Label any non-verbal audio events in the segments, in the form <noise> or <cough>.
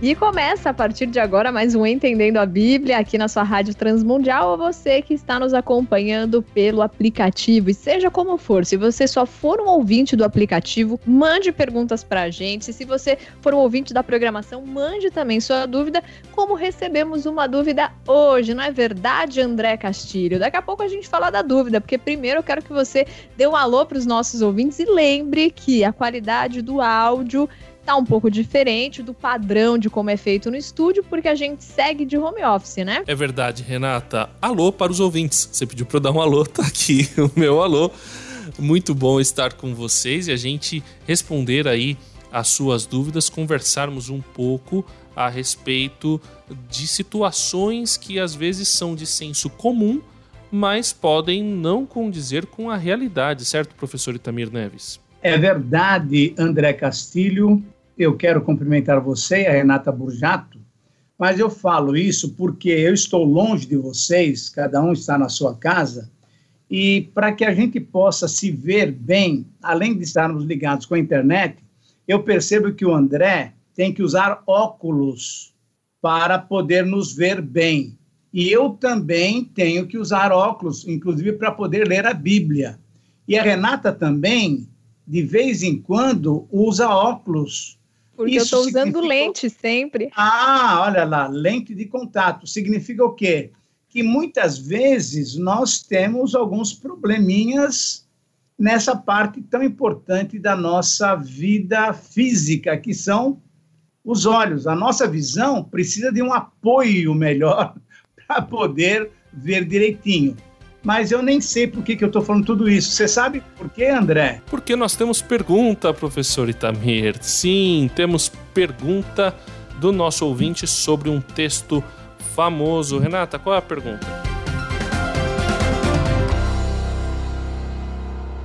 E começa a partir de agora mais um Entendendo a Bíblia aqui na sua Rádio Transmundial, ou você que está nos acompanhando pelo aplicativo. E seja como for, se você só for um ouvinte do aplicativo, mande perguntas para a gente. Se você for um ouvinte da programação, mande também sua dúvida, como recebemos uma dúvida hoje, não é verdade, André Castilho? Daqui a pouco a gente fala da dúvida, porque primeiro eu quero que você dê um alô para os nossos ouvintes e lembre que a qualidade do áudio tá um pouco diferente do padrão de como é feito no estúdio, porque a gente segue de home office, né? É verdade, Renata. Alô para os ouvintes. Você pediu para eu dar um alô, tá aqui <laughs> o meu alô. Muito bom estar com vocês e a gente responder aí as suas dúvidas, conversarmos um pouco a respeito de situações que às vezes são de senso comum, mas podem não condizer com a realidade, certo, professor Itamir Neves? É verdade, André Castilho eu quero cumprimentar você, a Renata Burjato, mas eu falo isso porque eu estou longe de vocês, cada um está na sua casa, e para que a gente possa se ver bem, além de estarmos ligados com a internet, eu percebo que o André tem que usar óculos para poder nos ver bem. E eu também tenho que usar óculos, inclusive para poder ler a Bíblia. E a Renata também, de vez em quando, usa óculos porque Isso eu estou usando significa... lente sempre. Ah, olha lá, lente de contato. Significa o quê? Que muitas vezes nós temos alguns probleminhas nessa parte tão importante da nossa vida física, que são os olhos. A nossa visão precisa de um apoio melhor <laughs> para poder ver direitinho mas eu nem sei por que, que eu estou falando tudo isso. Você sabe por quê, André? Porque nós temos pergunta, professor Itamir. Sim, temos pergunta do nosso ouvinte sobre um texto famoso. Renata, qual é a pergunta?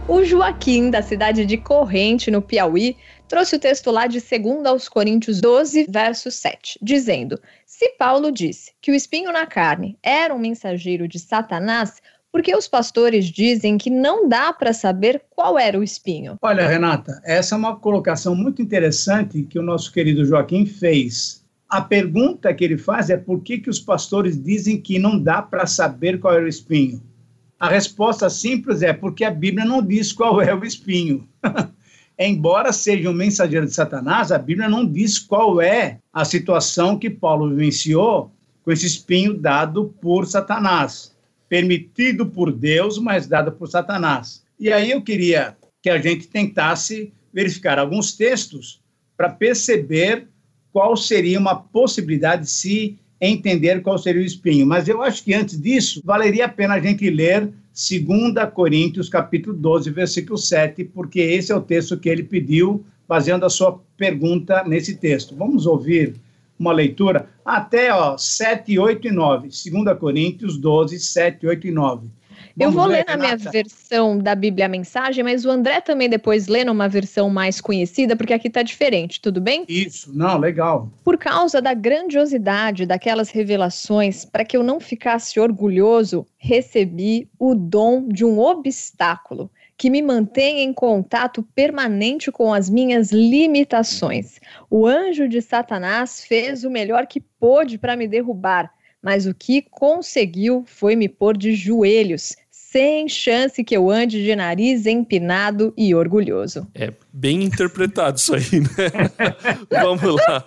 O Joaquim, da cidade de Corrente, no Piauí, trouxe o texto lá de 2 aos Coríntios 12, verso 7, dizendo: Se Paulo disse que o espinho na carne era um mensageiro de Satanás, porque os pastores dizem que não dá para saber qual era o espinho. Olha, Renata, essa é uma colocação muito interessante que o nosso querido Joaquim fez. A pergunta que ele faz é por que, que os pastores dizem que não dá para saber qual era o espinho? A resposta simples é porque a Bíblia não diz qual é o espinho. <laughs> Embora seja um mensageiro de Satanás, a Bíblia não diz qual é a situação que Paulo vivenciou com esse espinho dado por Satanás permitido por Deus, mas dado por Satanás. E aí eu queria que a gente tentasse verificar alguns textos para perceber qual seria uma possibilidade de se entender qual seria o espinho. Mas eu acho que antes disso, valeria a pena a gente ler 2 Coríntios, capítulo 12, versículo 7, porque esse é o texto que ele pediu, fazendo a sua pergunta nesse texto. Vamos ouvir uma leitura até ó, 7, 8 e 9. 2 Coríntios 12, 7, 8 e 9. Eu vou ler, na minha versão da Bíblia a mensagem, mas o André também depois lê numa versão mais conhecida, porque aqui está diferente, tudo bem? Isso, não, legal. Por causa da grandiosidade daquelas revelações, para que eu não ficasse orgulhoso, recebi o dom de um obstáculo que me mantém em contato permanente com as minhas limitações. O anjo de Satanás fez o melhor que pôde para me derrubar, mas o que conseguiu foi me pôr de joelhos, sem chance que eu ande de nariz empinado e orgulhoso. É bem interpretado isso aí, né? <laughs> Vamos lá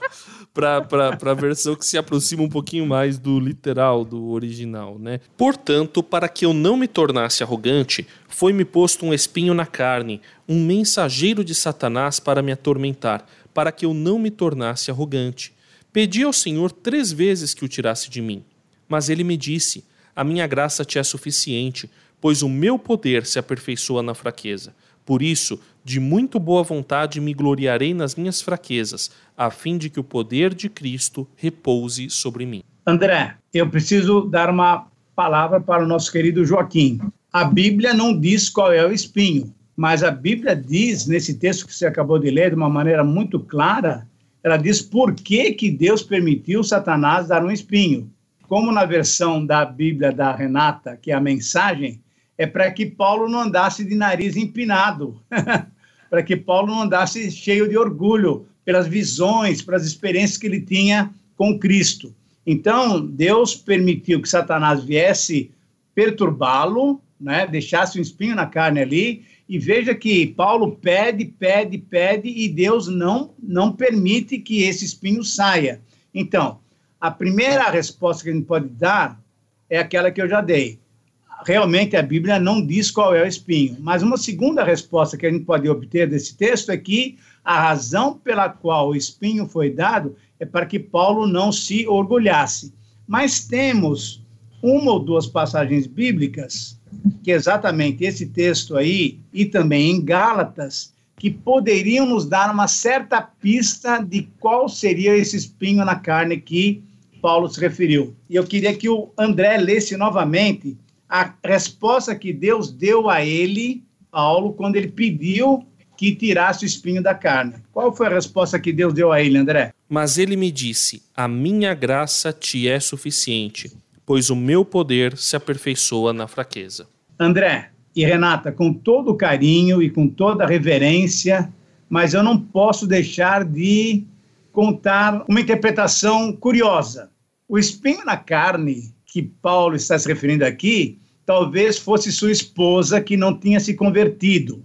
para a versão que se aproxima um pouquinho mais do literal, do original, né? Portanto, para que eu não me tornasse arrogante, foi-me posto um espinho na carne, um mensageiro de Satanás para me atormentar, para que eu não me tornasse arrogante. Pedi ao Senhor três vezes que o tirasse de mim. Mas ele me disse: A minha graça te é suficiente, pois o meu poder se aperfeiçoa na fraqueza. Por isso, de muito boa vontade me gloriarei nas minhas fraquezas, a fim de que o poder de Cristo repouse sobre mim. André, eu preciso dar uma palavra para o nosso querido Joaquim. A Bíblia não diz qual é o espinho, mas a Bíblia diz, nesse texto que você acabou de ler, de uma maneira muito clara, ela diz por que, que Deus permitiu Satanás dar um espinho. Como na versão da Bíblia da Renata, que é a mensagem, é para que Paulo não andasse de nariz empinado, <laughs> para que Paulo não andasse cheio de orgulho pelas visões, pelas experiências que ele tinha com Cristo. Então, Deus permitiu que Satanás viesse perturbá-lo, né, deixasse um espinho na carne ali, e veja que Paulo pede, pede, pede, e Deus não, não permite que esse espinho saia. Então, a primeira resposta que a gente pode dar é aquela que eu já dei. Realmente a Bíblia não diz qual é o espinho, mas uma segunda resposta que a gente pode obter desse texto é que a razão pela qual o espinho foi dado é para que Paulo não se orgulhasse. Mas temos uma ou duas passagens bíblicas, que exatamente esse texto aí, e também em Gálatas, que poderiam nos dar uma certa pista de qual seria esse espinho na carne que Paulo se referiu. E eu queria que o André lesse novamente a resposta que Deus deu a ele, Paulo, quando ele pediu que tirasse o espinho da carne. Qual foi a resposta que Deus deu a ele, André? Mas ele me disse: A minha graça te é suficiente, pois o meu poder se aperfeiçoa na fraqueza. André e Renata, com todo o carinho e com toda a reverência, mas eu não posso deixar de contar uma interpretação curiosa. O espinho na carne que Paulo está se referindo aqui, talvez fosse sua esposa que não tinha se convertido.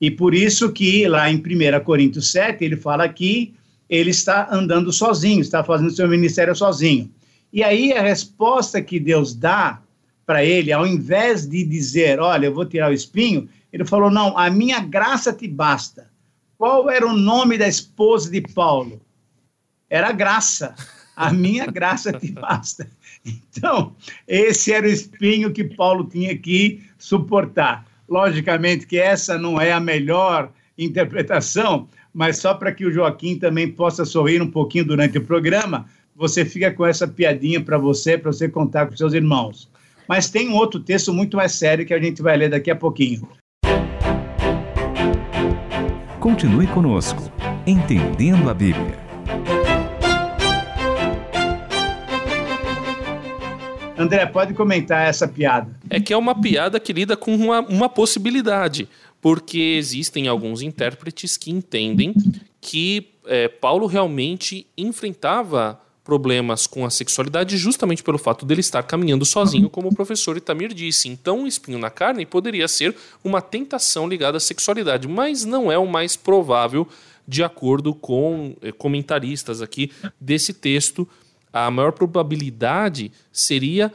E por isso que lá em 1 Coríntios 7, ele fala que ele está andando sozinho, está fazendo seu ministério sozinho. E aí a resposta que Deus dá para ele, ao invés de dizer, olha, eu vou tirar o espinho, ele falou, não, a minha graça te basta. Qual era o nome da esposa de Paulo? Era graça. A minha graça te basta. Então, esse era o espinho que Paulo tinha que suportar. Logicamente que essa não é a melhor interpretação, mas só para que o Joaquim também possa sorrir um pouquinho durante o programa, você fica com essa piadinha para você, para você contar com seus irmãos. Mas tem um outro texto muito mais sério que a gente vai ler daqui a pouquinho. Continue conosco, entendendo a Bíblia. André, pode comentar essa piada. É que é uma piada que lida com uma, uma possibilidade, porque existem alguns intérpretes que entendem que é, Paulo realmente enfrentava problemas com a sexualidade justamente pelo fato dele estar caminhando sozinho, como o professor Itamir disse. Então, o espinho na carne poderia ser uma tentação ligada à sexualidade, mas não é o mais provável de acordo com é, comentaristas aqui desse texto a maior probabilidade seria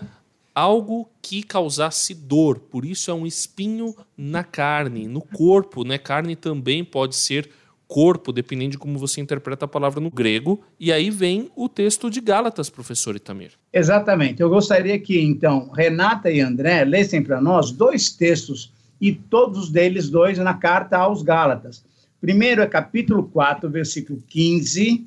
algo que causasse dor. Por isso é um espinho na carne, no corpo, né? Carne também pode ser corpo, dependendo de como você interpreta a palavra no grego. E aí vem o texto de Gálatas, professor Itamir. Exatamente. Eu gostaria que, então, Renata e André lessem para nós dois textos, e todos deles dois na carta aos Gálatas. Primeiro é capítulo 4, versículo 15,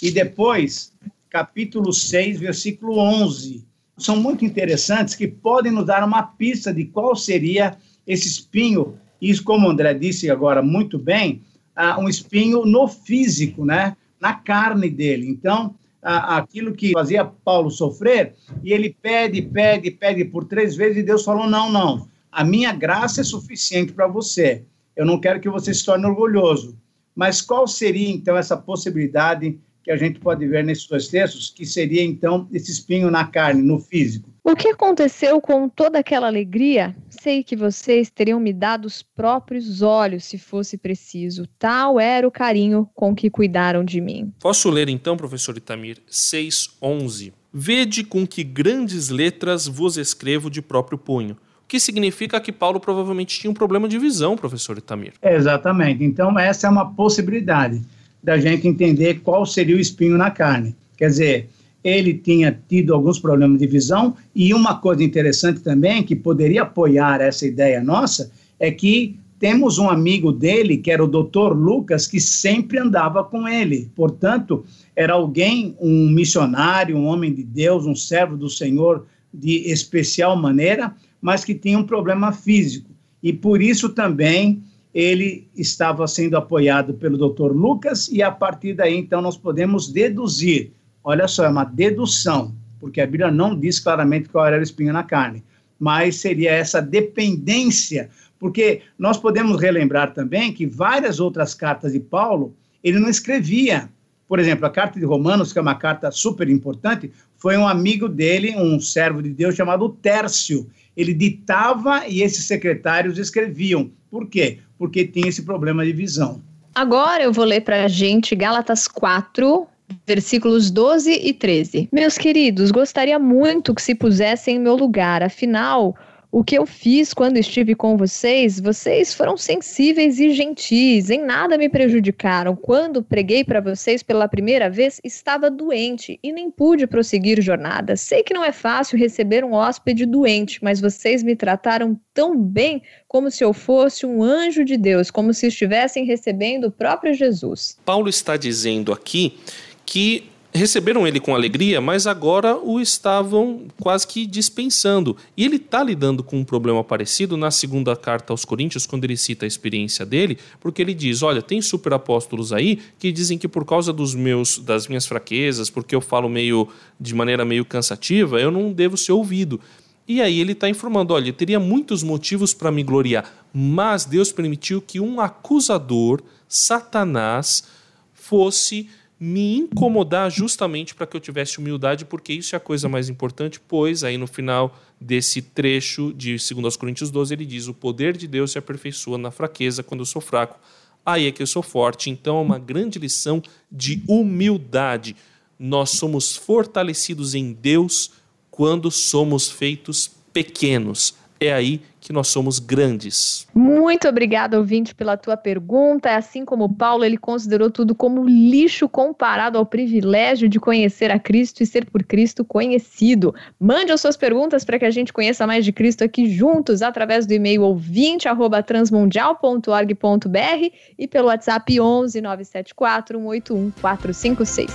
e depois capítulo 6, versículo 11. São muito interessantes que podem nos dar uma pista de qual seria esse espinho. Isso, como o André disse agora muito bem, uh, um espinho no físico, né? na carne dele. Então, uh, aquilo que fazia Paulo sofrer, e ele pede, pede, pede por três vezes, e Deus falou: não, não, a minha graça é suficiente para você. Eu não quero que você se torne orgulhoso. Mas qual seria, então, essa possibilidade que a gente pode ver nesses dois textos, que seria então esse espinho na carne, no físico. O que aconteceu com toda aquela alegria? Sei que vocês teriam me dado os próprios olhos se fosse preciso. Tal era o carinho com que cuidaram de mim. Posso ler então, professor Itamir, 6:11. Vede com que grandes letras vos escrevo de próprio punho. O que significa que Paulo provavelmente tinha um problema de visão, professor Itamir. Exatamente. Então, essa é uma possibilidade da gente entender qual seria o espinho na carne. Quer dizer, ele tinha tido alguns problemas de visão, e uma coisa interessante também, que poderia apoiar essa ideia nossa, é que temos um amigo dele, que era o doutor Lucas, que sempre andava com ele. Portanto, era alguém, um missionário, um homem de Deus, um servo do Senhor de especial maneira, mas que tinha um problema físico. E por isso também ele estava sendo apoiado pelo Dr. Lucas, e a partir daí, então, nós podemos deduzir. Olha só, é uma dedução, porque a Bíblia não diz claramente qual era o espinho na carne. mas seria essa dependência, porque nós podemos relembrar também que várias outras cartas de Paulo ele não escrevia. Por exemplo, a carta de Romanos, que é uma carta super importante, foi um amigo dele, um servo de Deus chamado Tércio. Ele ditava e esses secretários escreviam. Por quê? Porque tinha esse problema de visão. Agora eu vou ler para a gente Gálatas 4, versículos 12 e 13. Meus queridos, gostaria muito que se pusessem em meu lugar, afinal, o que eu fiz quando estive com vocês, vocês foram sensíveis e gentis, em nada me prejudicaram. Quando preguei para vocês pela primeira vez, estava doente e nem pude prosseguir jornada. Sei que não é fácil receber um hóspede doente, mas vocês me trataram tão bem como se eu fosse um anjo de Deus, como se estivessem recebendo o próprio Jesus. Paulo está dizendo aqui que receberam ele com alegria, mas agora o estavam quase que dispensando. E ele está lidando com um problema parecido na segunda carta aos Coríntios, quando ele cita a experiência dele, porque ele diz: Olha, tem superapóstolos aí que dizem que por causa dos meus, das minhas fraquezas, porque eu falo meio de maneira meio cansativa, eu não devo ser ouvido. E aí ele está informando: olha, teria muitos motivos para me gloriar, mas Deus permitiu que um acusador, Satanás, fosse me incomodar justamente para que eu tivesse humildade, porque isso é a coisa mais importante, pois aí no final desse trecho de 2 Coríntios 12 ele diz: O poder de Deus se aperfeiçoa na fraqueza quando eu sou fraco. Aí é que eu sou forte. Então é uma grande lição de humildade. Nós somos fortalecidos em Deus quando somos feitos pequenos. É aí que nós somos grandes. Muito obrigada, ouvinte, pela tua pergunta. Assim como Paulo, ele considerou tudo como lixo comparado ao privilégio de conhecer a Cristo e ser por Cristo conhecido. Mande as suas perguntas para que a gente conheça mais de Cristo aqui juntos, através do e-mail ouvinte@transmundial.org.br e pelo WhatsApp 11 974 181 456.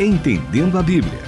Entendendo a Bíblia